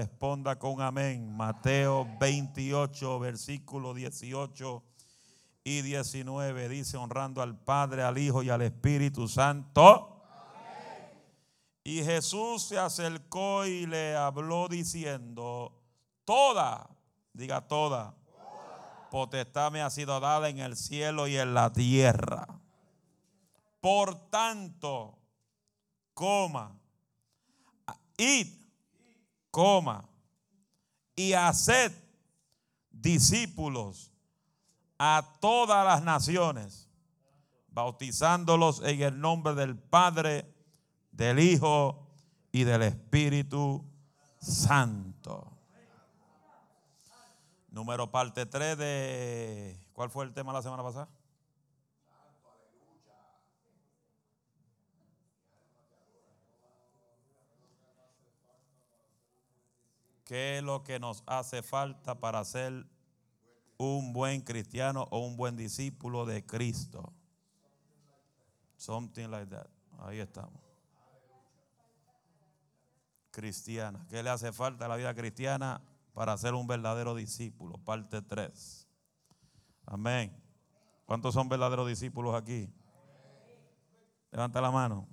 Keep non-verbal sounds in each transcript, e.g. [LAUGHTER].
Responda con amén. Mateo 28, versículo 18 y 19 dice, honrando al Padre, al Hijo y al Espíritu Santo. Y Jesús se acercó y le habló diciendo, toda, diga toda, potestad me ha sido dada en el cielo y en la tierra. Por tanto, coma, id coma, y haced discípulos a todas las naciones, bautizándolos en el nombre del Padre, del Hijo y del Espíritu Santo. Número parte 3 de... ¿Cuál fue el tema la semana pasada? ¿Qué es lo que nos hace falta para ser un buen cristiano o un buen discípulo de Cristo? Something like that. Ahí estamos. Cristiana. ¿Qué le hace falta a la vida cristiana para ser un verdadero discípulo? Parte 3. Amén. ¿Cuántos son verdaderos discípulos aquí? Levanta la mano.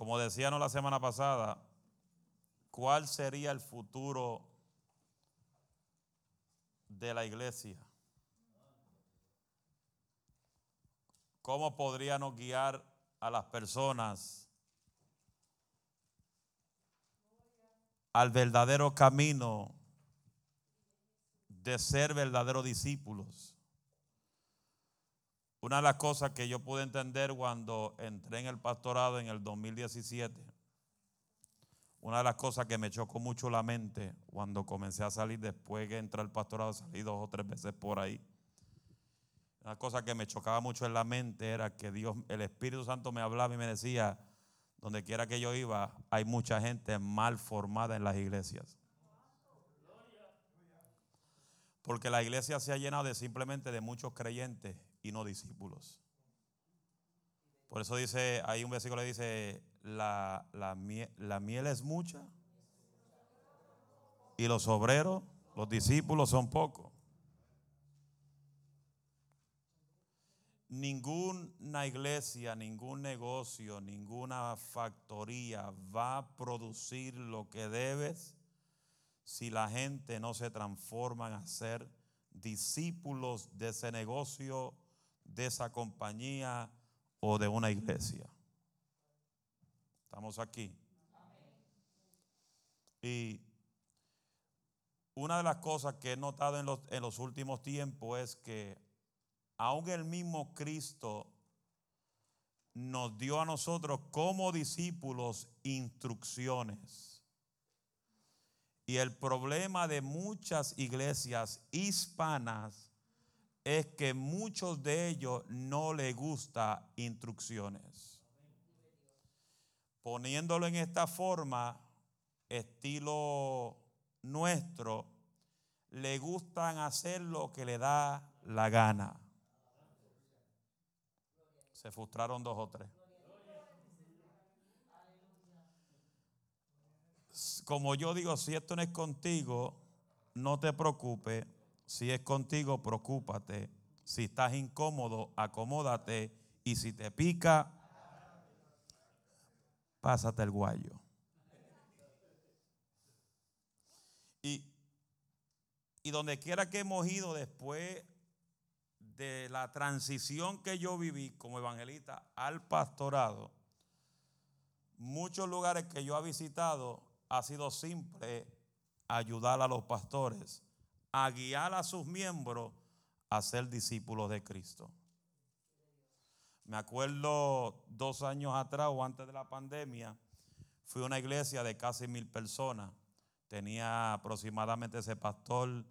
Como decíamos la semana pasada, ¿cuál sería el futuro de la iglesia? ¿Cómo podríamos guiar a las personas al verdadero camino de ser verdaderos discípulos? Una de las cosas que yo pude entender cuando entré en el pastorado en el 2017, una de las cosas que me chocó mucho la mente cuando comencé a salir después que entré al pastorado, salí dos o tres veces por ahí. Una cosa que me chocaba mucho en la mente era que Dios, el Espíritu Santo me hablaba y me decía, donde quiera que yo iba, hay mucha gente mal formada en las iglesias. Porque la iglesia se ha llenado de simplemente de muchos creyentes y no discípulos. Por eso dice, hay un versículo que dice, la, la, miel, es mucha y los obreros, los discípulos son pocos. Ninguna iglesia, ningún negocio, ninguna factoría va a producir lo que debes si la gente no se transforma en ser discípulos de ese negocio de esa compañía o de una iglesia. Estamos aquí. Y una de las cosas que he notado en los, en los últimos tiempos es que aún el mismo Cristo nos dio a nosotros como discípulos instrucciones. Y el problema de muchas iglesias hispanas es que muchos de ellos no les gusta instrucciones. Poniéndolo en esta forma, estilo nuestro, le gustan hacer lo que le da la gana. Se frustraron dos o tres. Como yo digo, si esto no es contigo, no te preocupes si es contigo, preocúpate. Si estás incómodo, acomódate. Y si te pica, pásate el guayo. Y, y donde quiera que hemos ido después de la transición que yo viví como evangelista al pastorado, muchos lugares que yo he visitado ha sido simple ayudar a los pastores a guiar a sus miembros a ser discípulos de Cristo. Me acuerdo dos años atrás o antes de la pandemia, fui a una iglesia de casi mil personas. Tenía aproximadamente ese pastor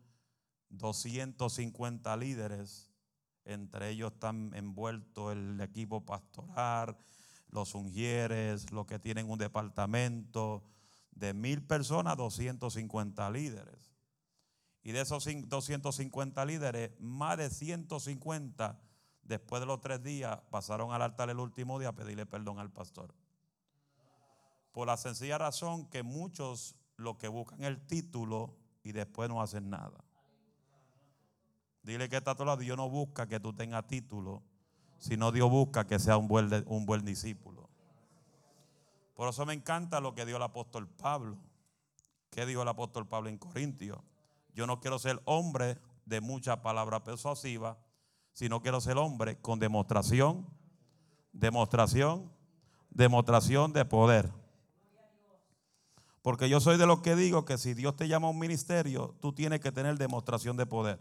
250 líderes. Entre ellos están envueltos el equipo pastoral, los ungieres, los que tienen un departamento. De mil personas, 250 líderes. Y de esos 250 líderes, más de 150 después de los tres días pasaron al altar el último día a pedirle perdón al pastor. Por la sencilla razón que muchos lo que buscan el título y después no hacen nada. Dile que está a tu lado, Dios no busca que tú tengas título, sino Dios busca que sea un buen, un buen discípulo. Por eso me encanta lo que dio el apóstol Pablo. ¿Qué dijo el apóstol Pablo en Corintios? Yo no quiero ser hombre de mucha palabra persuasiva, sino quiero ser hombre con demostración, demostración, demostración de poder. Porque yo soy de los que digo que si Dios te llama a un ministerio, tú tienes que tener demostración de poder.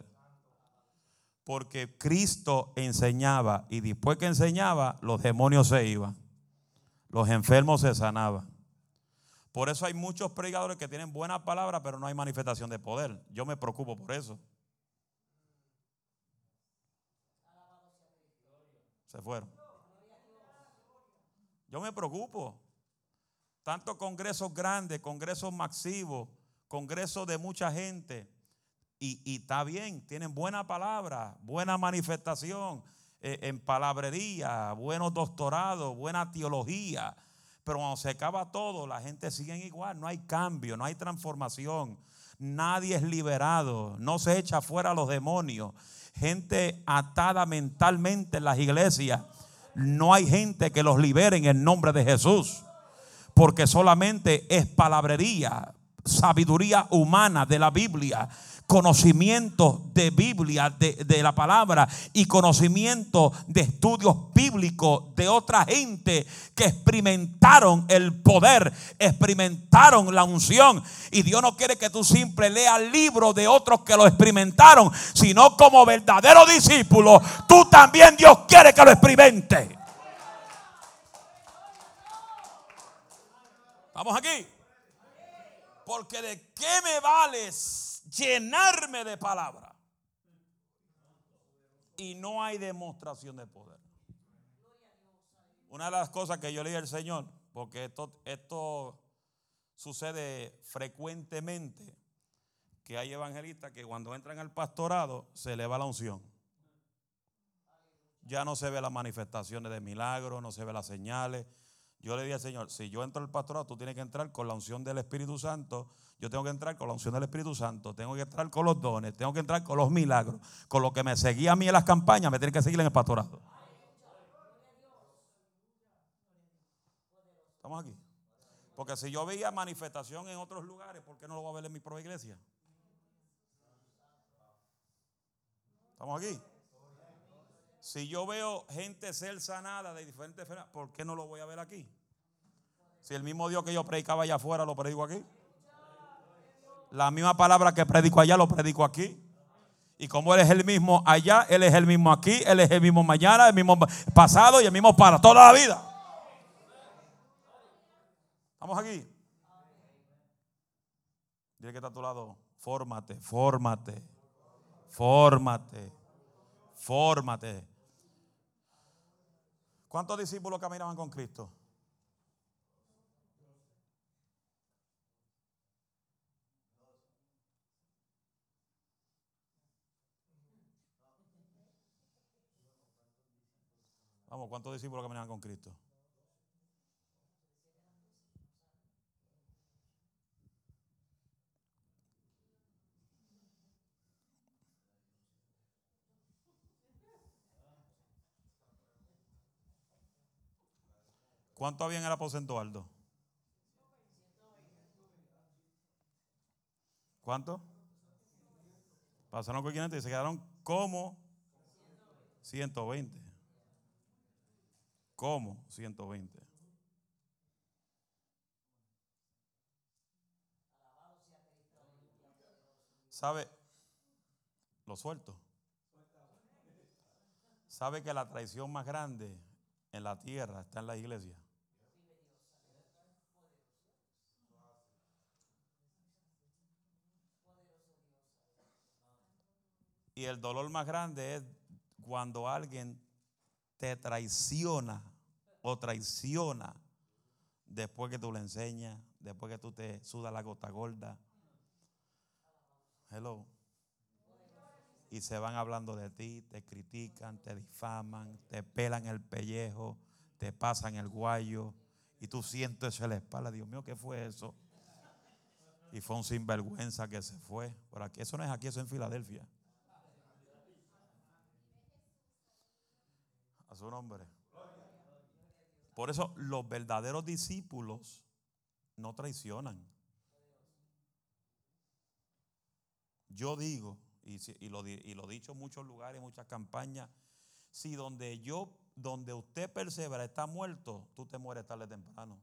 Porque Cristo enseñaba y después que enseñaba, los demonios se iban. Los enfermos se sanaban. Por eso hay muchos predicadores que tienen buenas palabras, pero no hay manifestación de poder. Yo me preocupo por eso. Se fueron. Yo me preocupo. Tanto congresos grandes, congresos masivos, congresos de mucha gente. Y, está bien, tienen buena palabra, buena manifestación eh, en palabrería, buenos doctorados, buena teología. Pero cuando se acaba todo, la gente sigue igual, no hay cambio, no hay transformación. Nadie es liberado, no se echa fuera los demonios. Gente atada mentalmente en las iglesias. No hay gente que los libere en el nombre de Jesús. Porque solamente es palabrería, sabiduría humana de la Biblia conocimiento de Biblia, de, la palabra y conocimiento de estudios bíblicos de otra gente que experimentaron el poder, experimentaron la unción. Y Dios no quiere que tú simple leas libros de otros que lo experimentaron, sino como verdadero discípulo, tú también Dios quiere que lo experimente. Vamos aquí. Porque de qué me vales llenarme de palabra. Y no hay demostración de poder. Una de las cosas que yo leí al Señor, porque esto, esto sucede frecuentemente, que hay evangelistas que cuando entran al pastorado se le va la unción. Ya no se ve las manifestaciones de milagros, no se ve las señales. Yo le dije al Señor, si yo entro al pastorado, tú tienes que entrar con la unción del Espíritu Santo yo tengo que entrar con la unción del Espíritu Santo, tengo que entrar con los dones, tengo que entrar con los milagros, con lo que me seguía a mí en las campañas, me tiene que seguir en el pastorado. Estamos aquí. Porque si yo veía manifestación en otros lugares, ¿por qué no lo voy a ver en mi propia iglesia? Estamos aquí. Si yo veo gente ser sanada de diferentes enfermedades, ¿por qué no lo voy a ver aquí? Si el mismo Dios que yo predicaba allá afuera lo predico aquí. La misma palabra que predico allá lo predico aquí. Y como Él es el mismo allá, Él es el mismo aquí, Él es el mismo mañana, el mismo pasado y el mismo para toda la vida. ¿Estamos aquí? Dile que está a tu lado. Fórmate, fórmate, fórmate, fórmate. ¿Cuántos discípulos caminaban con Cristo? Vamos, ¿cuántos discípulos caminaban con Cristo? ¿Cuánto había en el aposento alto? ¿Cuánto? Pasaron con 500 y se quedaron como 120. ¿Cómo? 120. ¿Sabe? Lo suelto. ¿Sabe que la traición más grande en la tierra está en la iglesia? Y el dolor más grande es cuando alguien te traiciona o traiciona después que tú le enseñas, después que tú te sudas la gota gorda. Hello. y se van hablando de ti, te critican, te difaman, te pelan el pellejo, te pasan el guayo y tú sientes eso en la espalda. Dios mío, ¿qué fue eso? Y fue un sinvergüenza que se fue. Por aquí, eso no es aquí, eso es en Filadelfia. A su nombre. Por eso los verdaderos discípulos no traicionan. Yo digo, y, lo, he dicho en muchos lugares, en muchas campañas, si donde yo, donde usted persevera está muerto, tú te mueres tarde temprano.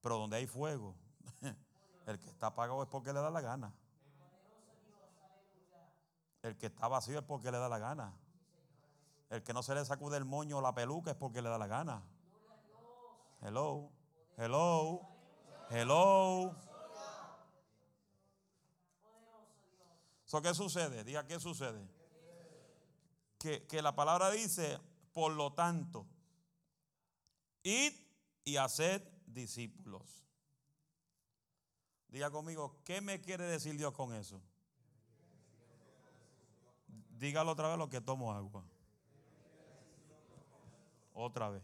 Pero donde hay fuego, [LAUGHS] el que está apagado es porque le da la gana. El que está vacío es porque le da la gana. El que no se le sacude el moño o la peluca es porque le da la gana. Hello, hello, hello. ¿Qué sucede? Diga, ¿qué sucede? Que, que la palabra dice, por lo tanto, id y haced discípulos. Diga conmigo, ¿qué me quiere decir Dios con eso? Dígalo otra vez lo que tomo agua. Otra vez.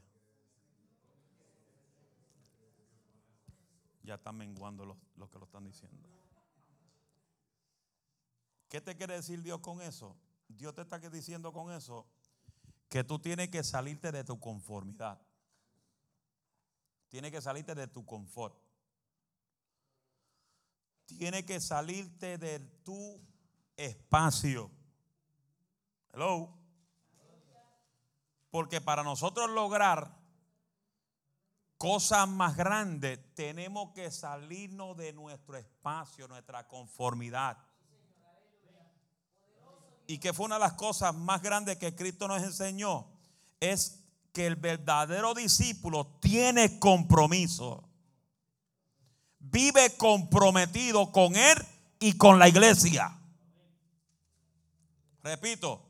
Ya están menguando los, que lo están diciendo. ¿Qué te quiere decir Dios con eso? Dios te está diciendo con eso que tú tienes que salirte de tu conformidad. Tienes que salirte de tu confort. Tienes que salirte de tu espacio. Hello. Porque para nosotros lograr cosas más grandes, tenemos que salirnos de nuestro espacio, nuestra conformidad. Y que fue una de las cosas más grandes que Cristo nos enseñó, es que el verdadero discípulo tiene compromiso. Vive comprometido con Él y con la iglesia. Repito,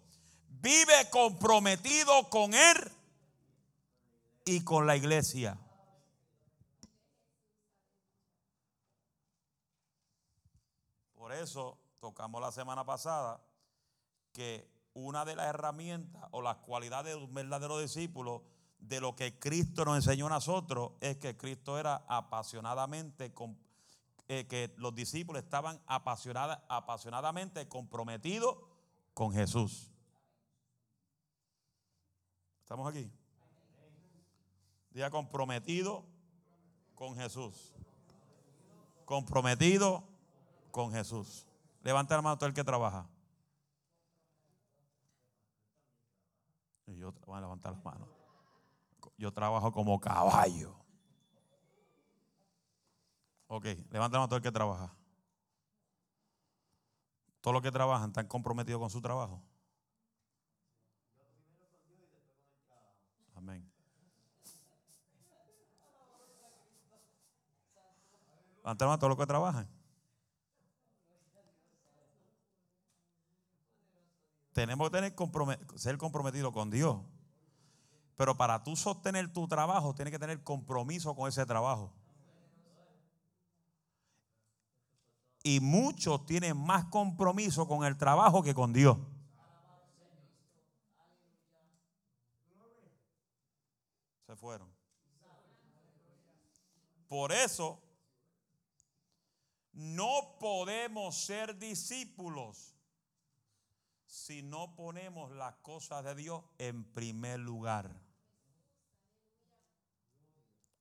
vive comprometido con Él y con la iglesia. Por eso tocamos la semana pasada que una de las herramientas o las cualidades de un verdadero discípulo de lo que Cristo nos enseñó a nosotros es que Cristo era apasionadamente, eh, que los discípulos estaban apasionada, apasionadamente comprometidos con Jesús. ¿Estamos aquí? Día comprometido con Jesús. Comprometido con Jesús. Levanta la mano todo el que trabaja. Y yo voy a levantar las manos. Yo trabajo como caballo. Ok, levanta la mano todo el que trabaja. Todos los que trabajan están comprometidos con su trabajo. Amén. Levanta la mano todos los que trabajan. tenemos que tener ser comprometidos con Dios. Pero para tú sostener tu trabajo, tienes que tener compromiso con ese trabajo. Y muchos tienen más compromiso con el trabajo que con Dios. Se fueron. Por eso, no podemos ser discípulos si no ponemos las cosas de Dios en primer lugar.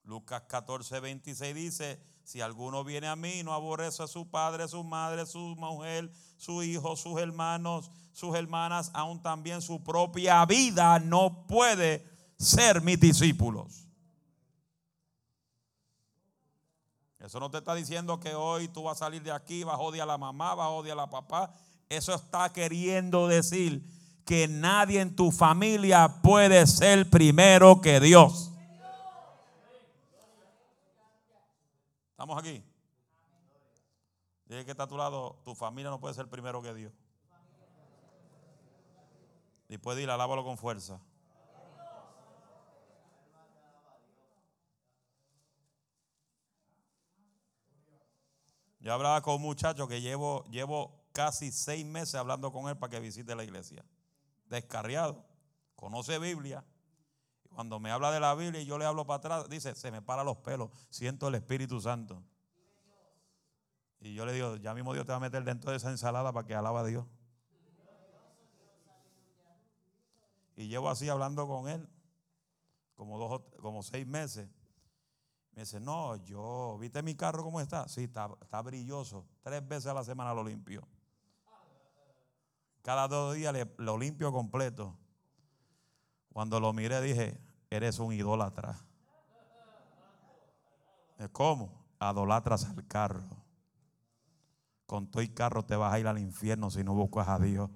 Lucas 14, 26 dice, si alguno viene a mí no aborrece a su padre, su madre, su mujer, su hijo, sus hermanos, sus hermanas, aún también su propia vida, no puede ser mis discípulos. Eso no te está diciendo que hoy tú vas a salir de aquí, vas a odiar a la mamá, vas a odiar a la papá, eso está queriendo decir que nadie en tu familia puede ser primero que Dios. ¿Estamos aquí? Dije que está a tu lado, tu familia no puede ser primero que Dios. Y puede ir, alábalo con fuerza. Yo hablaba con un muchacho que llevo, llevo casi seis meses hablando con él para que visite la iglesia. Descarriado. Conoce Biblia. Cuando me habla de la Biblia y yo le hablo para atrás, dice, se me para los pelos. Siento el Espíritu Santo. Y yo le digo, ya mismo Dios te va a meter dentro de esa ensalada para que alaba a Dios. Y llevo así hablando con él, como, dos, como seis meses. Me dice, no, yo, ¿viste mi carro cómo está? Sí, está, está brilloso. Tres veces a la semana lo limpio. Cada dos días lo limpio completo. Cuando lo miré dije, eres un idólatra. ¿Cómo? Adolatras al carro. Con todo y carro te vas a ir al infierno si no buscas a Dios.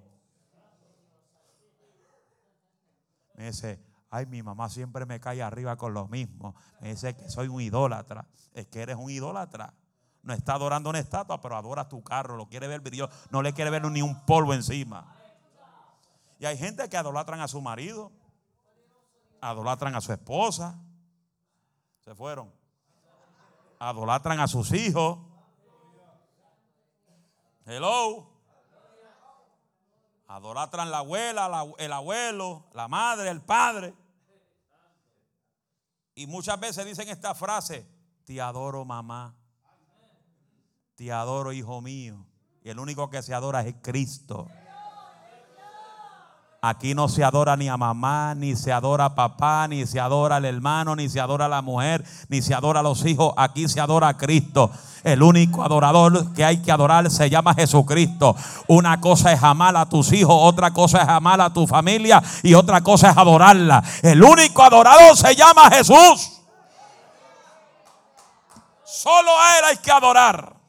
Me dice, ay, mi mamá siempre me cae arriba con lo mismo. Me dice que soy un idólatra. Es que eres un idólatra. No está adorando una estatua, pero adora tu carro. Lo quiere ver Dios. No le quiere ver ni un polvo encima. Y hay gente que adolatran a su marido. Adolatran a su esposa. Se fueron. Adolatran a sus hijos. Hello. Adoratran la abuela, el abuelo, la madre, el padre. Y muchas veces dicen esta frase, te adoro mamá, te adoro hijo mío. Y el único que se adora es Cristo. Aquí no se adora ni a mamá, ni se adora a papá, ni se adora al hermano, ni se adora a la mujer, ni se adora a los hijos. Aquí se adora a Cristo. El único adorador que hay que adorar se llama Jesucristo. Una cosa es amar a tus hijos, otra cosa es amar a tu familia y otra cosa es adorarla. El único adorador se llama Jesús. Solo a Él hay que adorar.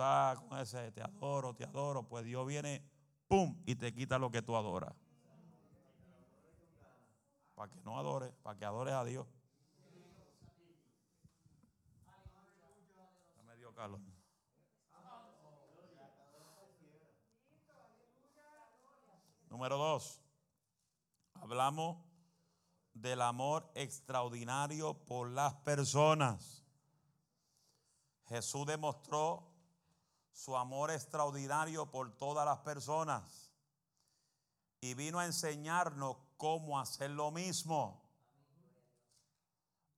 Con ese te adoro, te adoro, pues Dios viene, ¡pum! y te quita lo que tú adoras. Para que no adores, para que adores a Dios. Número dos, hablamos del amor extraordinario por las personas. Jesús demostró su amor extraordinario por todas las personas y vino a enseñarnos cómo hacer lo mismo.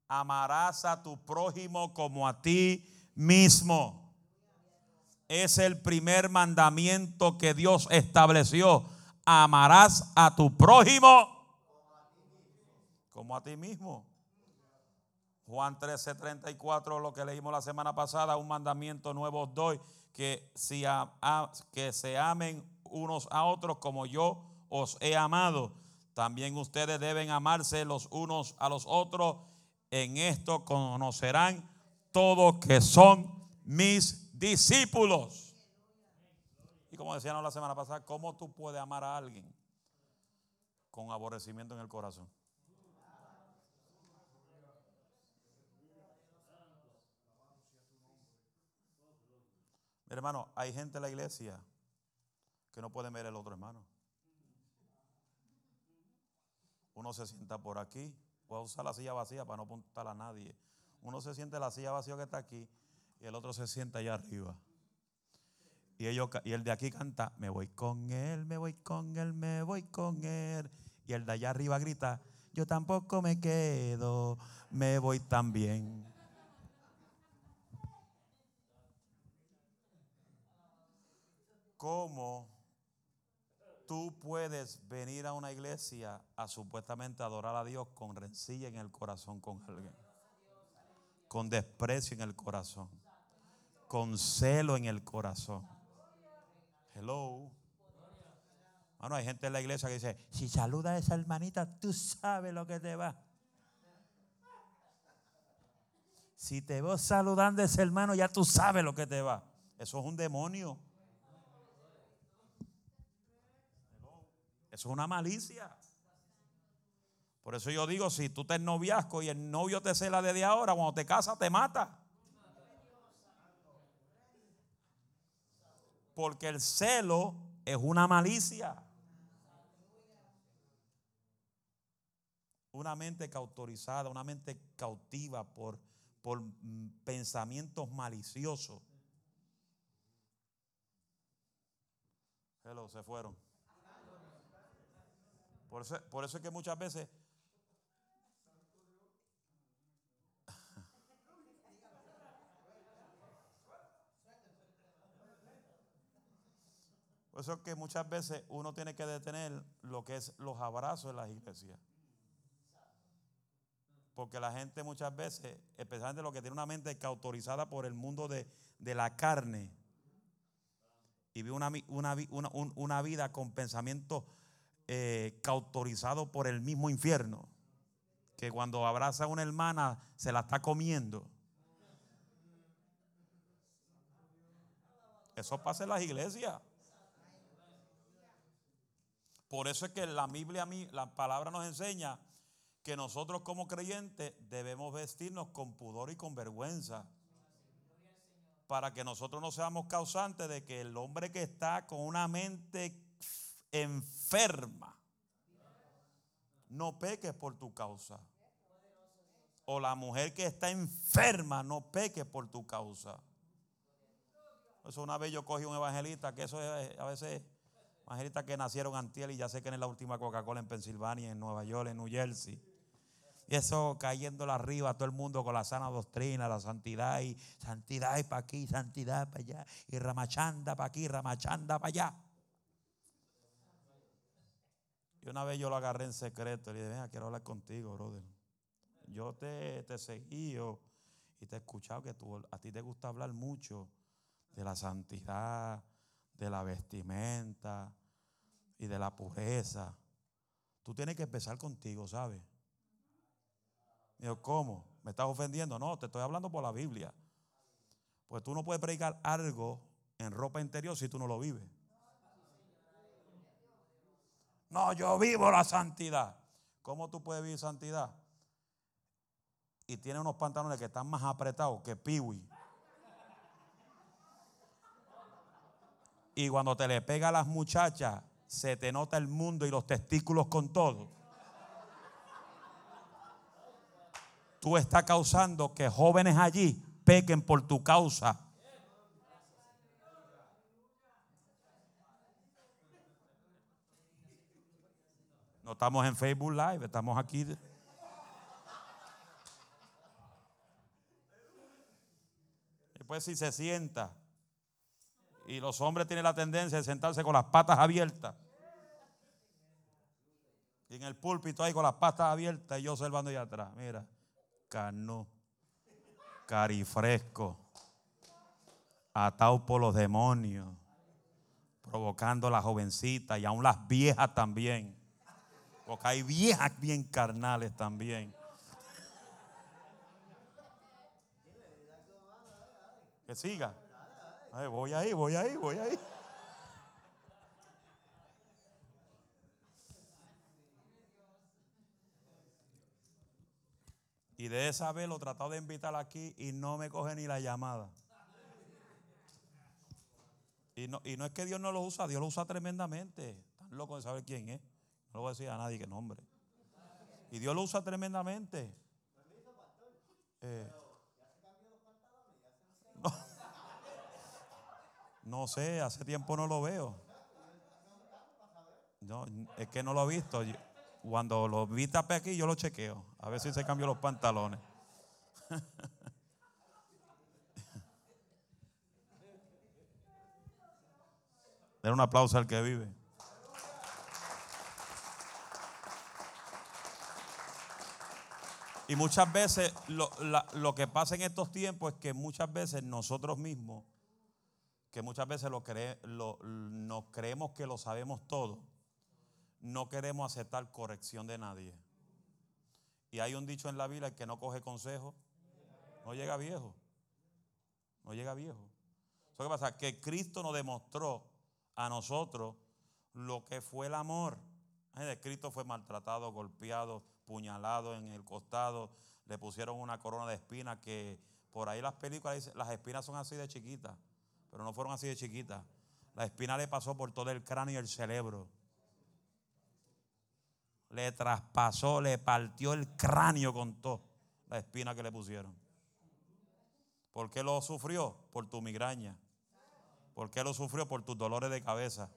Amarás a tu prójimo como a ti mismo. Es el primer mandamiento que Dios estableció. Amarás a tu prójimo como a ti mismo. Juan 13, 34, lo que leímos la semana pasada, un mandamiento nuevo doy, que, si que se amen unos a otros como yo os he amado. También ustedes deben amarse los unos a los otros. En esto conocerán todos que son mis discípulos. Y como decíamos la semana pasada, ¿cómo tú puedes amar a alguien con aborrecimiento en el corazón? Hermano, hay gente en la iglesia que no puede ver el otro hermano. Uno se sienta por aquí, puede usar la silla vacía para no apuntar a nadie. Uno se siente en la silla vacía que está aquí y el otro se sienta allá arriba. Y, ellos, y el de aquí canta, me voy con él, me voy con él, me voy con él. Y el de allá arriba grita, yo tampoco me quedo, me voy también. ¿Cómo tú puedes venir a una iglesia a supuestamente adorar a Dios con rencilla en el corazón con alguien? con desprecio en el corazón, con celo en el corazón. Hello. Bueno, hay gente en la iglesia que dice, si saluda a esa hermanita, tú sabes lo que te va. Si te veo saludando a ese hermano, ya tú sabes lo que te va. Eso es un demonio. Eso es una malicia. Por eso yo digo, si tú te noviazgo y el novio te cela desde ahora, cuando te casas te mata. Porque el celo es una malicia. Una mente cautorizada, una mente cautiva por, por pensamientos maliciosos. Hello, se fueron. Por eso, por eso es que muchas veces [LAUGHS] Por eso es que muchas veces uno tiene que detener lo que es los abrazos en las iglesias. Porque la gente muchas veces, especialmente los que tienen una mente cautorizada por el mundo de, la carne, y vive una, una, vida con pensamientos eh, cautorizados por el mismo infierno, que cuando abraza a una hermana se la está comiendo. Eso pasa en las iglesias. Por eso es que la Biblia, la palabra nos enseña que nosotros como creyentes debemos vestirnos con pudor y con vergüenza. Para que nosotros no seamos causantes de que el hombre que está con una mente enferma no peque por tu causa. O la mujer que está enferma no peque por tu causa. Eso una vez yo cogí un evangelista que eso a veces Evangelistas que nacieron antiel y ya sé que en la última Coca-Cola en Pensilvania, en Nueva York, en New Jersey. Y eso cayéndolo arriba, todo el mundo con la sana doctrina, la santidad y santidad y para aquí, santidad para allá, y ramachanda para aquí, ramachanda para allá. Y una vez yo lo agarré en secreto y le dije, venga, quiero hablar contigo, brother. Yo te, te seguí y te he escuchado que tú, a ti te gusta hablar mucho de la santidad, de la vestimenta y de la pureza. Tú tienes que empezar contigo, ¿sabes? Digo, ¿cómo? ¿Me estás ofendiendo? No, te estoy hablando por la Biblia. Pues tú no puedes predicar algo en ropa interior si tú no lo vives. No, yo vivo la santidad. ¿Cómo tú puedes vivir santidad? Y tiene unos pantalones que están más apretados que piwi. Y cuando te le pega a las muchachas, se te nota el mundo y los testículos con todo. Tú estás causando que jóvenes allí pequen por tu causa. Estamos en Facebook Live, estamos aquí. Después si se sienta y los hombres tienen la tendencia de sentarse con las patas abiertas. Y en el púlpito ahí con las patas abiertas y yo observando allá atrás. Mira, cano, carifresco, atado por los demonios, provocando a las jovencitas y aún las viejas también. Porque hay viejas bien carnales también. Que siga voy ahí, voy ahí, voy ahí. Y de esa vez lo tratado de invitar aquí y no me coge ni la llamada. Y no, y no es que Dios no lo usa, Dios lo usa tremendamente. Están locos de saber quién es. No lo voy a decir a nadie que nombre. Y Dios lo usa tremendamente. Eh, no. Sé, hace tiempo no lo veo. No, es que no lo he visto. Cuando lo vi tapé aquí, yo lo chequeo. A ver si se cambió los pantalones. [LAUGHS] Den un aplauso al que vive. Y muchas veces lo, lo, que pasa en estos tiempos es que muchas veces nosotros mismos que muchas veces lo nos creemos que lo sabemos todo, no queremos aceptar corrección de nadie. Y hay un dicho en la Biblia, el que no coge consejo, no llega viejo. No llega viejo. ¿Qué pasa? Que Cristo nos demostró a nosotros lo que fue el amor. Cristo fue maltratado, golpeado, puñalado en el costado. Le pusieron una corona de espinas que por ahí las películas dicen, las espinas son así de chiquitas pero no fueron así de chiquitas. La espina le pasó por todo el cráneo y el cerebro. Le traspasó, le partió el cráneo con todo la espina que le pusieron. ¿Por qué lo sufrió? Por tu migraña. ¿Por qué lo sufrió? Por tus dolores de cabeza.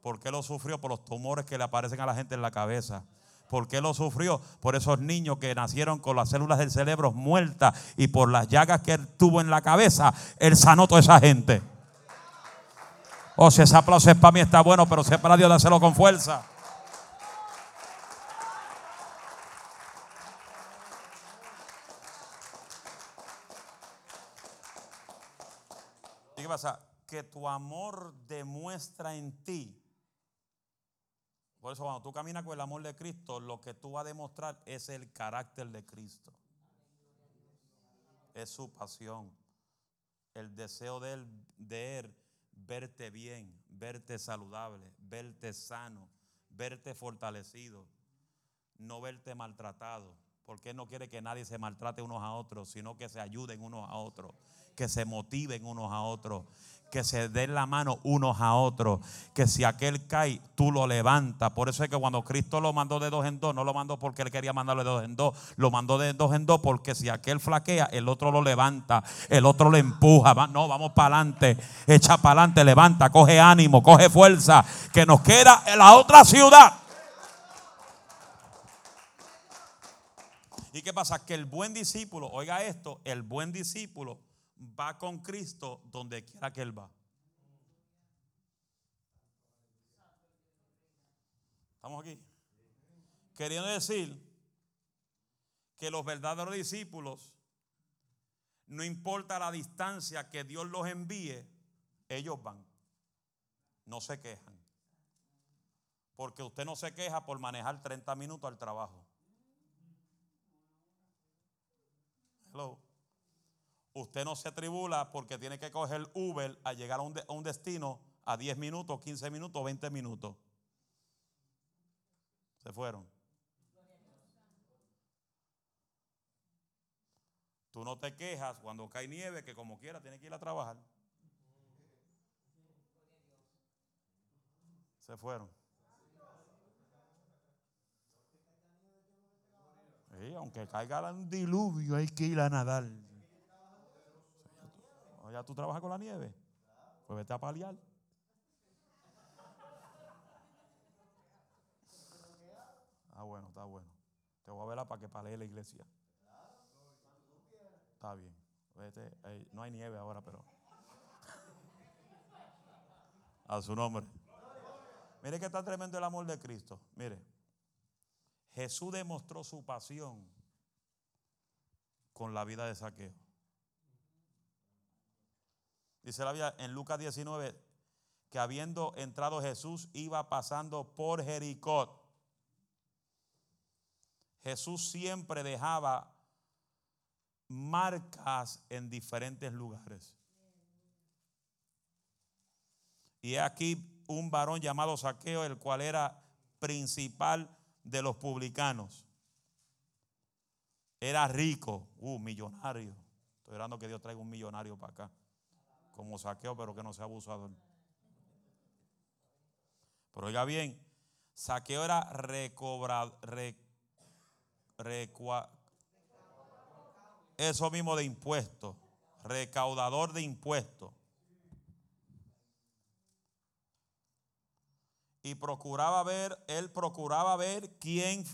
¿Por qué lo sufrió? Por los tumores que le aparecen a la gente en la cabeza. ¿Por qué lo sufrió? Por esos niños que nacieron con las células del cerebro muertas y por las llagas que él tuvo en la cabeza, él sanó toda esa gente. O oh, si ese aplauso es para mí está bueno, pero si es para Dios, dáselo con fuerza. ¿Y qué pasa? Que tu amor demuestra en ti por eso cuando tú caminas con el amor de Cristo, lo que tú vas a demostrar es el carácter de Cristo. Es su pasión. El deseo de él, de él verte bien, verte saludable, verte sano, verte fortalecido, no verte maltratado. Porque Él no quiere que nadie se maltrate unos a otros, sino que se ayuden unos a otros, que se motiven unos a otros, que se den la mano unos a otros, que si aquel cae, tú lo levantas. Por eso es que cuando Cristo lo mandó de dos en dos, no lo mandó porque él quería mandarlo de dos en dos, lo mandó de dos en dos porque si aquel flaquea, el otro lo levanta, el otro lo empuja. no, vamos para adelante, echa para adelante, levanta, coge ánimo, coge fuerza, que nos queda en la otra ciudad. ¿Y qué pasa? Que el buen discípulo, oiga esto, el buen discípulo va con Cristo donde quiera que Él va. ¿Estamos aquí? Queriendo decir que los verdaderos discípulos, no importa la distancia que Dios los envíe, ellos van. No se quejan. Porque usted no se queja por manejar 30 minutos al trabajo. Hello. Usted no se tribula porque tiene que coger Uber a llegar a un, destino a 10 minutos, 15 minutos, 20 minutos. Se fueron. Tú no te quejas cuando cae nieve que como quiera tiene que ir a trabajar. Se fueron. Aunque caiga un diluvio hay que ir a nadar ya tú trabajas con la nieve. Pues vete a paliar. Ah, bueno, está bueno. Te voy a ver para que palee la iglesia. Está bien. no hay nieve ahora, pero. [LAUGHS] A su nombre. Mire que está tremendo el amor de Cristo. Mire. Jesús demostró su pasión con la vida de saqueo. Dice la Biblia en Lucas 19 que habiendo entrado Jesús iba pasando por Jericó. Jesús siempre dejaba marcas en diferentes lugares. Y aquí un varón llamado Saqueo, el cual era principal de los publicanos. Era rico, uh, millonario. Estoy esperando que Dios traiga un millonario para acá como saqueo, pero que no sea abusador. Pero oiga bien, saqueo era recobrado, eso mismo de impuestos, recaudador de impuestos. Y procuraba ver, él procuraba ver quién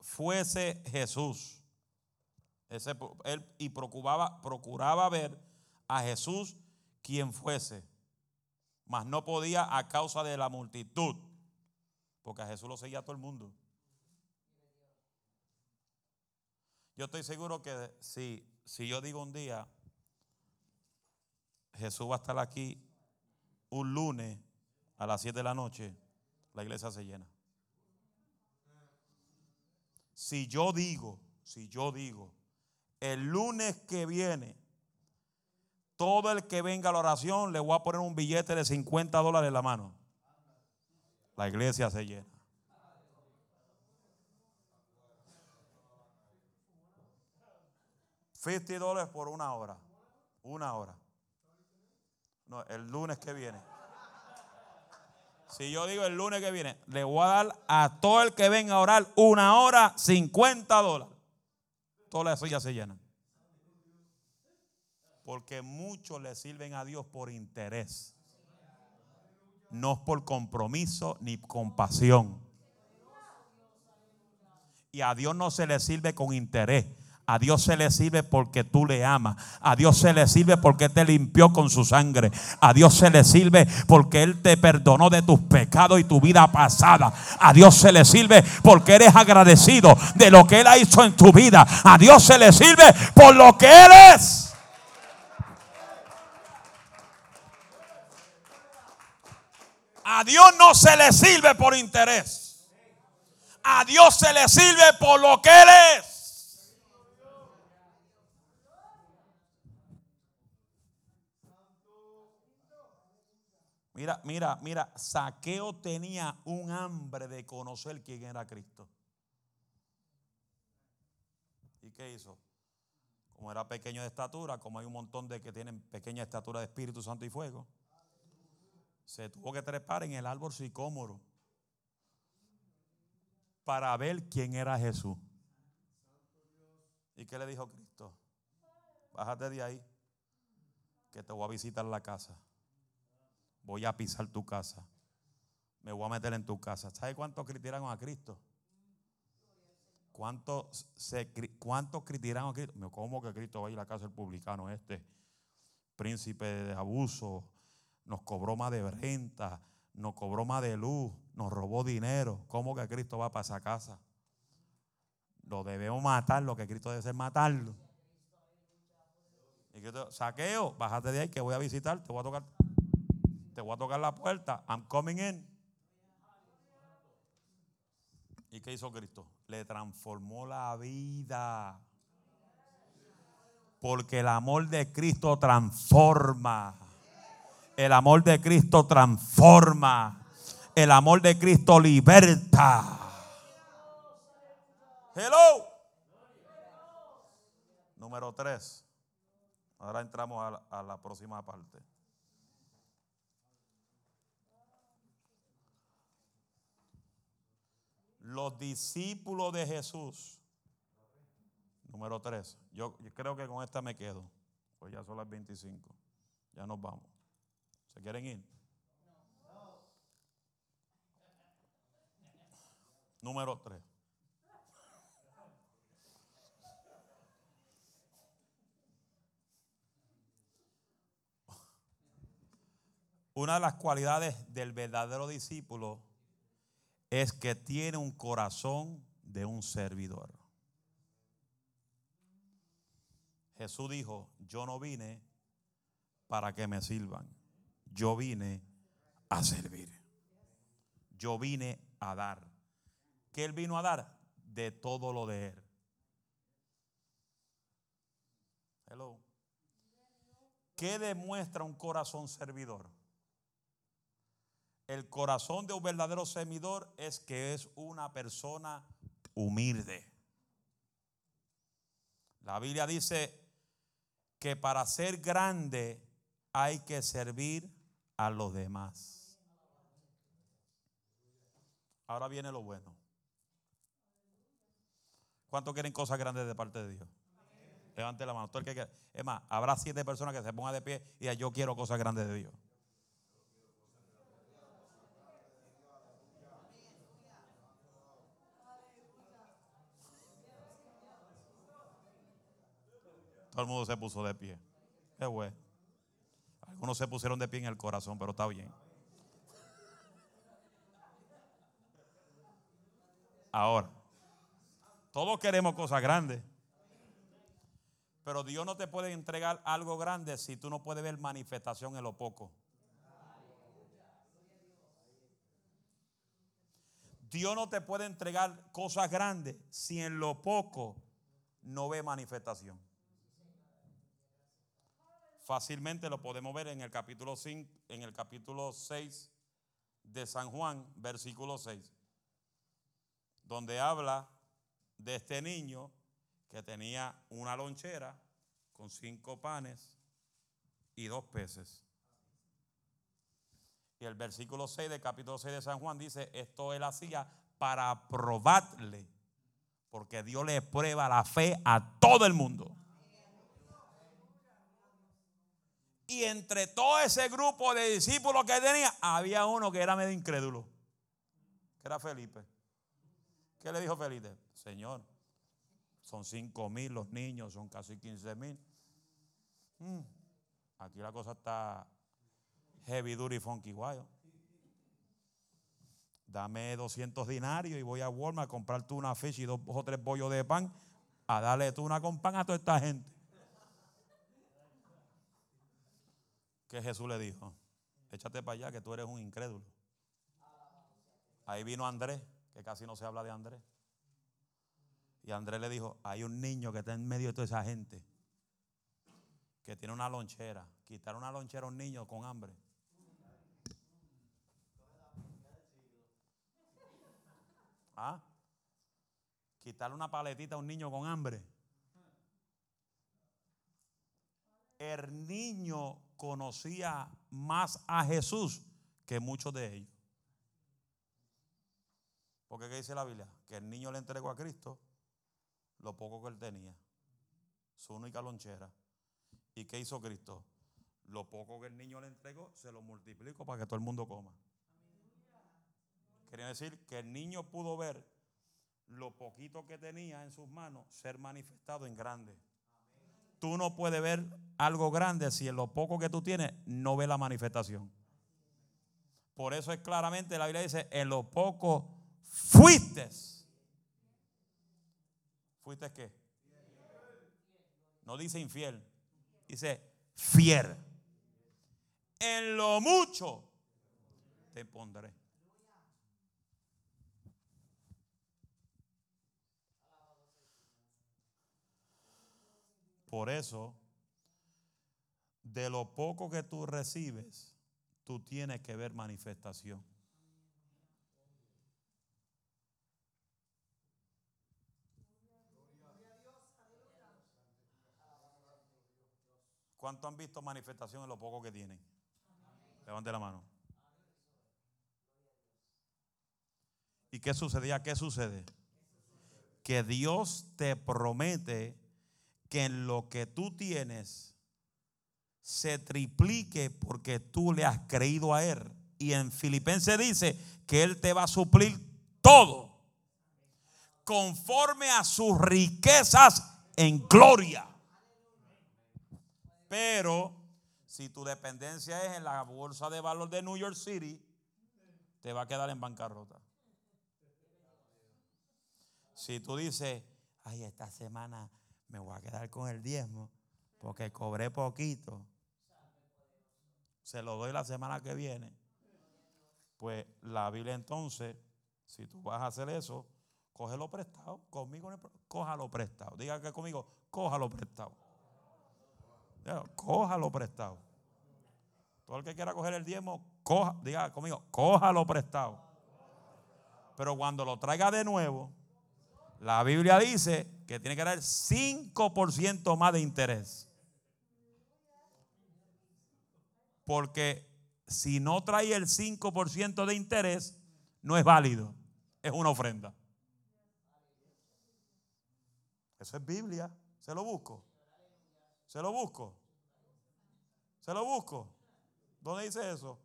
fuese Jesús. Ese, él, y procuraba, procuraba ver a Jesús quien fuese, mas no podía a causa de la multitud, porque a Jesús lo seguía todo el mundo. Yo estoy seguro que si, si yo digo un día, Jesús va a estar aquí un lunes a las 7 de la noche, la iglesia se llena. Si yo digo, si yo digo, el lunes que viene todo el que venga a la oración le voy a poner un billete de 50 dólares en la mano. La iglesia se llena. $50 dólares por una hora. Una hora. No, el lunes que viene. Si yo digo el lunes que viene, le voy a dar a todo el que venga a orar una hora 50 dólares. Todas las sillas se llenan. Porque muchos le sirven a Dios por interés. No por compromiso ni compasión. Y a Dios no se le sirve con interés. A Dios se le sirve porque tú le amas. A Dios se le sirve porque te limpió con su sangre. A Dios se le sirve porque Él te perdonó de tus pecados y tu vida pasada. A Dios se le sirve porque eres agradecido de lo que Él ha hecho en tu vida. A Dios se le sirve por lo que eres. A Dios no se le sirve por interés. A Dios se le sirve por lo que Él Mira, mira, mira, Saqueo tenía un hambre de conocer quién era Cristo. ¿Y qué hizo? Como era pequeño de estatura, como hay un montón de que tienen pequeña estatura de Espíritu Santo y fuego, se tuvo que trepar en el árbol sicómoro para ver quién era Jesús. ¿Y qué le dijo Cristo? Bájate de ahí, que te voy a visitar la casa voy a pisar tu casa. Me voy a meter en tu casa. ¿Sabe cuántos criticaron a Cristo? ¿Cuántos, se, ¿Cuántos criticaron a Cristo? ¿Cómo que Cristo va a ir a la casa del publicano este? Príncipe de abuso, nos cobró más de renta, nos cobró más de luz, nos robó dinero. ¿Cómo que Cristo va para esa casa? Lo debemos matar, lo que Cristo debe ser matarlo. Y saqueo, bájate de ahí que voy a visitar, te voy a tocar te voy a tocar la puerta, I'm coming in. ¿Y qué hizo Cristo? Le transformó la vida. Porque el amor de Cristo transforma. El amor de Cristo transforma. El amor de Cristo liberta. Hello. Número tres. Ahora entramos a la, a la próxima parte. Los discípulos de Jesús. Número 3. Yo, creo que con esta me quedo. Pues ya son las 25. Ya nos vamos. ¿Se quieren ir? Número 3. Una de las cualidades del verdadero discípulo es que tiene un corazón de un servidor. Jesús dijo, yo no vine para que me sirvan, yo vine a servir. Yo vine a dar. ¿Qué él vino a dar? De todo lo de él. Hello. ¿Qué demuestra un corazón servidor? El corazón de un verdadero semidor es que es una persona humilde. La Biblia dice que para ser grande hay que servir a los demás. Ahora viene lo bueno. ¿Cuántos quieren cosas grandes de parte de Dios? Levante la mano. es más, habrá siete personas que se pongan de pie y yo quiero cosas grandes de Dios. Todo el mundo se puso de pie. Qué bueno. Algunos se pusieron de pie en el corazón, pero está bien. Ahora, todos queremos cosas grandes. Pero Dios no te puede entregar algo grande si tú no puedes ver manifestación en lo poco. Dios no te puede entregar cosas grandes si en lo poco no ve manifestación. Fácilmente lo podemos ver en el capítulo 5, en el capítulo 6 de San Juan, versículo 6, donde habla de este niño que tenía una lonchera con cinco panes y dos peces. Y el versículo 6 del capítulo 6 de San Juan dice, esto él hacía para probarle, porque Dios le prueba la fe a todo el mundo. Y entre todo ese grupo de discípulos que tenía, había uno que era medio incrédulo, que era Felipe. ¿Qué le dijo Felipe? Señor, son cinco mil los niños, son casi 15 mil. Mm, aquí la cosa está heavy, duty, funky, guayo. Dame 200 dinarios y voy a Walmart a comprarte una fish y dos o tres bollos de pan a darle tú una con pan a toda esta gente. Que Jesús le dijo, échate para allá que tú eres un incrédulo. Ahí vino Andrés, que casi no se habla de Andrés. Y Andrés le dijo, hay un niño que está en medio de toda esa gente, que tiene una lonchera. Quitar una lonchera a un niño con hambre. ¿Ah? Quitarle una paletita a un niño con hambre. El niño conocía más a Jesús que muchos de ellos. Porque ¿qué dice la Biblia? Que el niño le entregó a Cristo lo poco que él tenía, su única lonchera. ¿Y qué hizo Cristo? Lo poco que el niño le entregó, se lo multiplicó para que todo el mundo coma. Quería decir que el niño pudo ver lo poquito que tenía en sus manos ser manifestado en grande. Tú no puedes ver algo grande si en lo poco que tú tienes no ves la manifestación. Por eso es claramente la Biblia dice, en lo poco fuiste. ¿Fuiste qué? No dice infiel, dice fiel. En lo mucho te pondré. Por eso, de lo poco que tú recibes, tú tienes que ver manifestación. ¿Cuánto han visto manifestación en lo poco que tienen? Levante la mano. ¿Y qué sucedía? ¿Qué sucede? Que Dios te promete que en lo que tú tienes se triplique porque tú le has creído a Él. Y en Filipenses dice que Él te va a suplir todo conforme a sus riquezas en gloria. Pero si tu dependencia es en la bolsa de valor de New York City, te va a quedar en bancarrota. Si tú dices, ay, esta semana me voy a quedar con el diezmo porque cobré poquito. Se lo doy la semana que viene. Pues la Biblia entonces, si tú vas a hacer eso, cógelo prestado. Conmigo, cójalo prestado. Diga que conmigo, cójalo prestado. Cójalo prestado. Todo el que quiera coger el diezmo, coja, diga conmigo, cójalo prestado. Pero cuando lo traiga de nuevo, la Biblia dice que tiene que dar 5% más de interés. Porque si no trae el 5% de interés, no es válido. Es una ofrenda. Eso es Biblia. Se lo busco. Se lo busco. Se lo busco. ¿Dónde dice eso?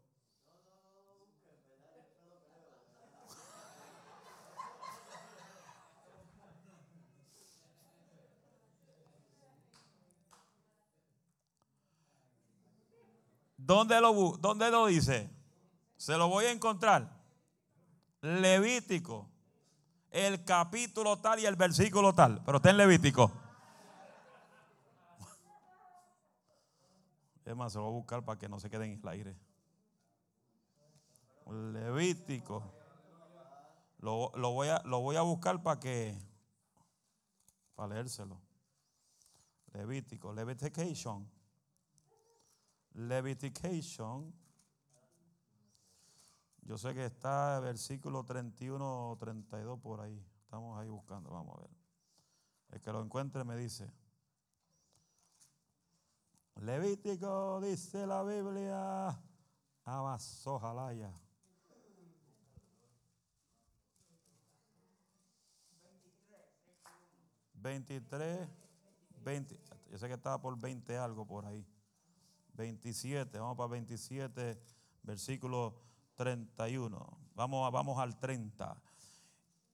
¿Dónde lo, ¿Dónde lo dice? Se lo voy a encontrar. Levítico. El capítulo tal y el versículo tal. Pero está en Levítico. [LAUGHS] Es más, se lo voy a buscar para que no se quede en el aire. Levítico. Lo, voy, a, lo voy a buscar para que. Para leérselo. Levítico. Levitation. Levitation. Yo sé que está versículo 31 o 32 por ahí. Estamos ahí buscando, vamos a ver. El que lo encuentre me dice. Levítico dice la Biblia. Abas, ojalá ya. 23, 20. Yo sé que estaba por 20 algo por ahí. 27, vamos para 27, versículo 31. Vamos, vamos al 30.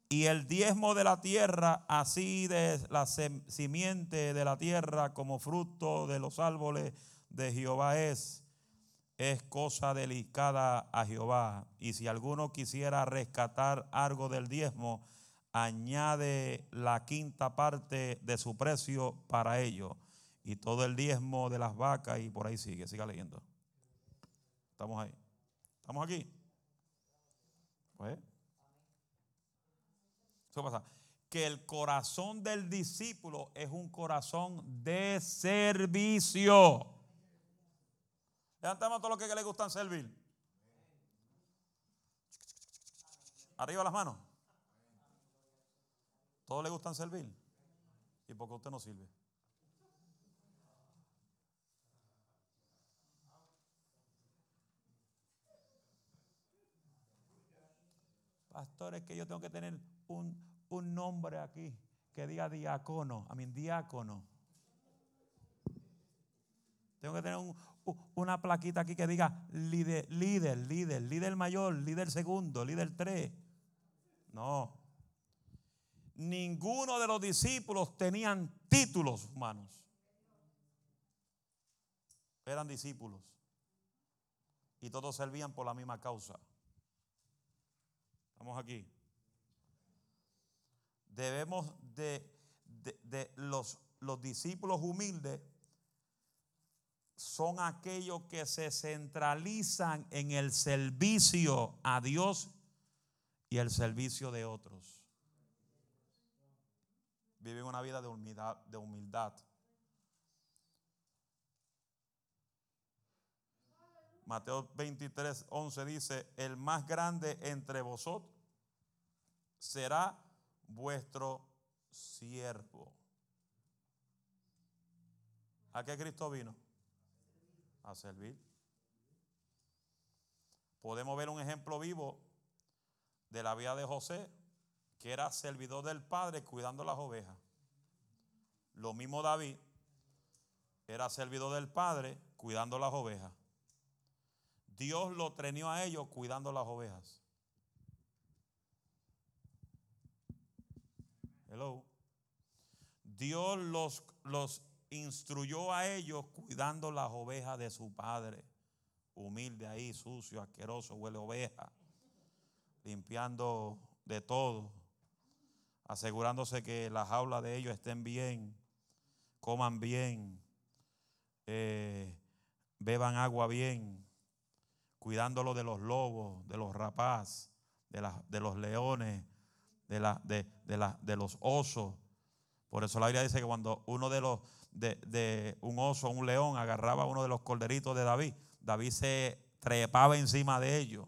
Y el diezmo de la tierra, así de la simiente de la tierra como fruto de los árboles de Jehová es, es cosa delicada a Jehová. Y si alguno quisiera rescatar algo del diezmo, añade la quinta parte de su precio para ello. Y todo el diezmo de las vacas y por ahí sigue, siga leyendo. Estamos ahí. ¿Estamos aquí? Pues, ¿qué pasa? Que el corazón del discípulo es un corazón de servicio. Levantamos a todos los que le gustan servir. Arriba las manos. ¿Todos le gustan servir? ¿Y por qué usted no sirve? Pastor, es que yo tengo que tener un, nombre aquí que diga diácono, a mí diácono. Tengo que tener una plaquita aquí que diga líder, líder, líder, líder mayor, líder segundo, líder tres. No. Ninguno de los discípulos tenían títulos humanos. Eran discípulos. Y todos servían por la misma causa. Estamos aquí. Debemos de, de, los, los discípulos humildes son aquellos que se centralizan en el servicio a Dios y el servicio de otros. Viven una vida de. De humildad. Mateo 23, 11 dice, el más grande entre vosotros será vuestro siervo. ¿A qué Cristo vino? A servir. Podemos ver un ejemplo vivo de la vida de José, que era servidor del Padre cuidando las ovejas. Lo mismo David era servidor del Padre cuidando las ovejas. Dios lo treneó a ellos cuidando las ovejas. Hello. Dios los, los instruyó a ellos cuidando las ovejas de su padre. Humilde ahí, sucio, asqueroso, huele oveja. Limpiando de todo. Asegurándose que las jaulas de ellos estén bien. Coman bien. Eh, beban agua bien cuidándolo de los lobos, de los rapaz, de, de los leones, de, la, de, de, los osos. Por eso la Biblia dice que cuando uno de los, de, un oso, un león, agarraba uno de los corderitos de David, David se trepaba encima de ellos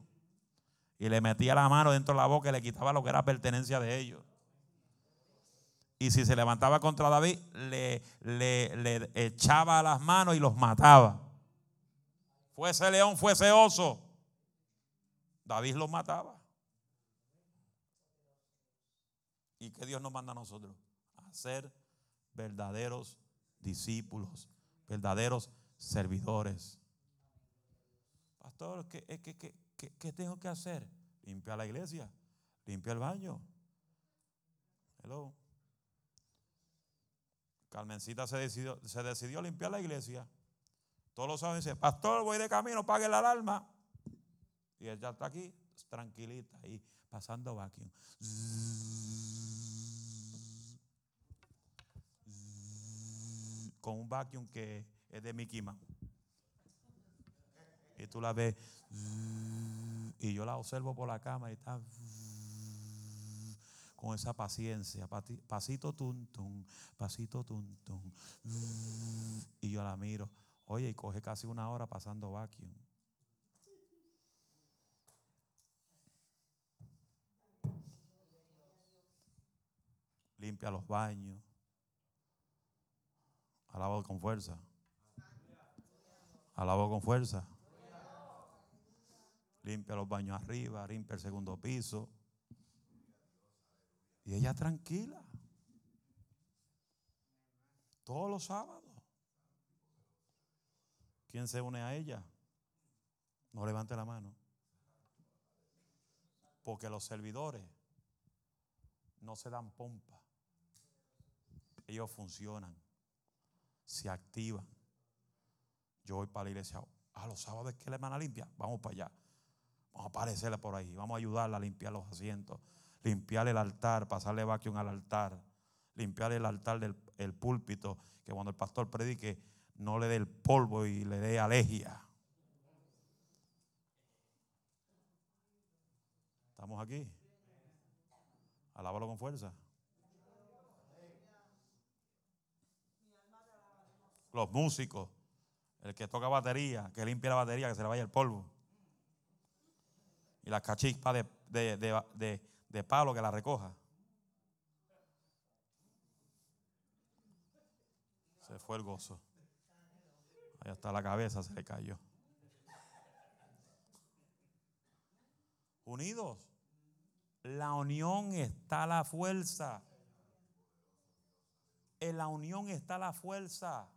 y le metía la mano dentro de la boca y le quitaba lo que era pertenencia de ellos. Y si se levantaba contra David, le, le, le echaba las manos y los mataba fuese león, fuese oso, David los mataba. ¿Y qué Dios nos manda a nosotros? A ser verdaderos discípulos, verdaderos servidores. Pastor, ¿qué, qué, qué, tengo que hacer? Limpia la iglesia, limpia el baño. Hello. Carmencita se decidió, se decidió limpiar la iglesia. Todos los sábados dice, pastor, voy de camino, pague la alarma. Y ella está aquí, tranquilita, ahí, pasando vacuum. Con un vacuum que es de Mickey Mouse. Y tú la ves. Y yo la observo por la cama y está con esa paciencia, pasito tum tum, pasito tum. Y yo la miro. Oye, y coge casi una hora pasando vacuum. Limpia los baños. Alabo con fuerza. Alabo con fuerza. Limpia los baños arriba, limpia el segundo piso. Y ella tranquila. Todos los sábados. ¿Quién se une a ella? No levante la mano. Porque los servidores no se dan pompa. Ellos funcionan, se activan. Yo voy para la iglesia. A los sábados que la hermana limpia, vamos para allá. Vamos a aparecerle por ahí. Vamos a ayudarla a limpiar los asientos, limpiar el altar, pasarle vacuum al altar, limpiar el altar del el púlpito, que cuando el pastor predique no le dé el polvo y le dé alergia. ¿Estamos aquí? Alábalo con fuerza. Los músicos, el que toca batería, que limpia la batería, que se le vaya el polvo. Y la cachispa de, de palo que la recoja. Se fue el gozo. Ahí está la cabeza, se le cayó. Unidos. La unión está la fuerza. En la unión está la fuerza.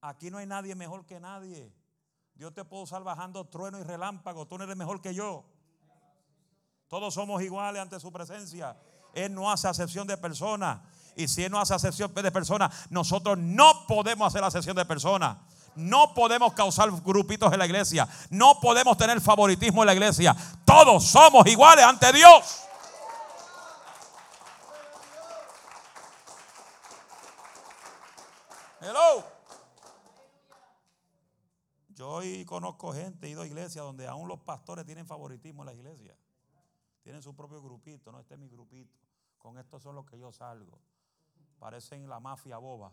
Aquí no hay nadie mejor que nadie. Dios te puede usar bajando trueno y relámpago. Tú no eres mejor que yo. Todos somos iguales ante su presencia. Él no hace acepción de personas. Y si Él no hace acepción de personas, nosotros no podemos hacer acepción de personas. No podemos causar grupitos en la iglesia. No podemos tener favoritismo en la iglesia. Todos somos iguales ante Dios. Hello. Yo hoy conozco gente, he ido a iglesias donde aún los pastores tienen favoritismo en la iglesia. Tienen su propio grupito, no este es mi grupito. Con estos son los que yo salgo. Parecen la mafia boba.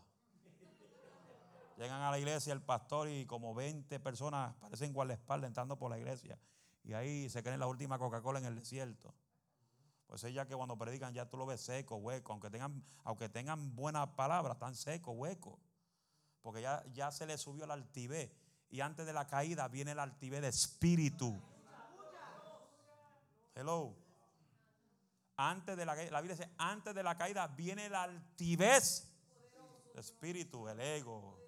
Llegan a la iglesia el pastor y como 20 personas parecen guardaespaldas entrando por la iglesia. Y ahí se creen la última Coca-Cola en el desierto. Pues es ya que cuando predican ya tú lo ves seco, hueco. Aunque tengan, aunque tengan buenas palabras, están secos, huecos. Porque ya, ya se le subió la altivez. Y antes de la caída viene la altivez de espíritu. Hello. Antes de la, la Biblia dice, antes de la caída viene la altivez de espíritu, el ego,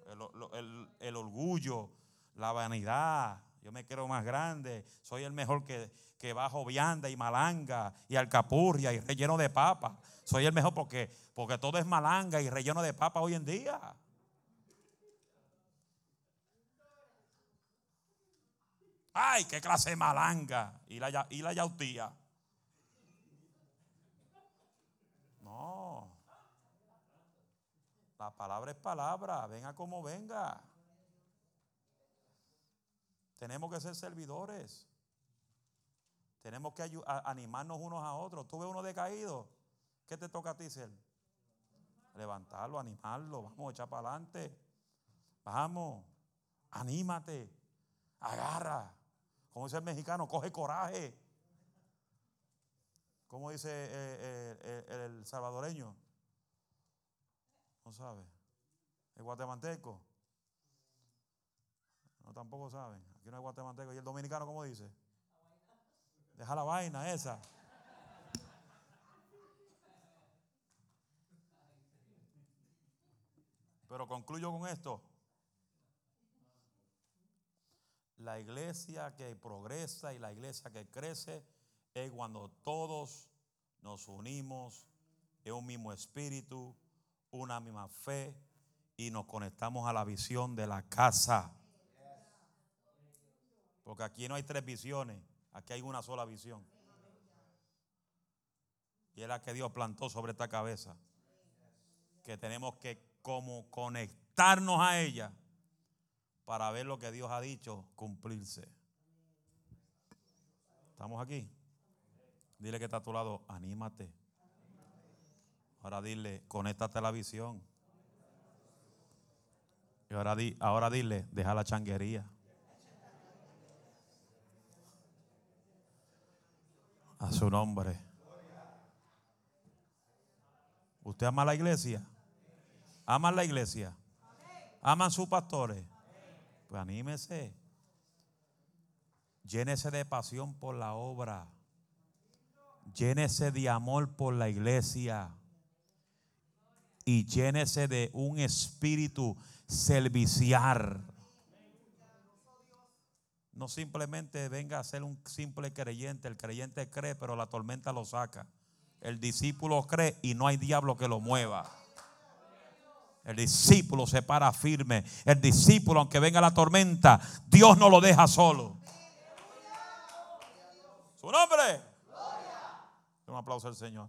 el, orgullo, la vanidad. Yo me quiero más grande, soy el mejor que, que bajo vianda y malanga y alcapurria y relleno de papa. Soy el mejor porque, porque todo es malanga y relleno de papa hoy en día. Ay, qué clase de malanga. Y la, y la yautía. La palabra es palabra, venga como venga. Tenemos que ser servidores. Tenemos que animarnos unos a otros. Tú ves uno decaído. ¿Qué te toca a ti ser? Levantarlo, animarlo. Vamos, echar para adelante. Vamos, anímate. Agarra. Como dice el mexicano, coge coraje. Como dice eh, eh, el salvadoreño, no sabe. ¿El guatemalteco? No, tampoco saben. Aquí no hay guatemalteco. ¿Y el dominicano cómo dice? Deja la vaina esa. Pero concluyo con esto. La iglesia que progresa y la iglesia que crece es cuando todos nos unimos en un mismo espíritu, una misma fe y nos conectamos a la visión de la casa. Porque aquí no hay tres visiones, aquí hay una sola visión. Y es la que Dios plantó sobre esta cabeza. Que tenemos que como conectarnos a ella para ver lo que Dios ha dicho cumplirse. ¿Estamos aquí? Dile que está a tu lado, anímate. Ahora dile, conéctate a la visión. Y ahora, di, ahora dile, deja la changuería. A su nombre. ¿Usted ama la iglesia? ¿Ama la iglesia? ¿Aman sus pastores? Pues anímese. Llénese de pasión por la obra. Llénese de amor por la iglesia y llénese de un espíritu serviciar. no simplemente venga a ser un simple creyente. El creyente cree, pero la tormenta lo saca. El discípulo cree y no hay diablo que lo mueva. El discípulo se para firme. El discípulo, aunque venga la tormenta, Dios no lo deja solo. Su nombre. Un aplauso al Señor.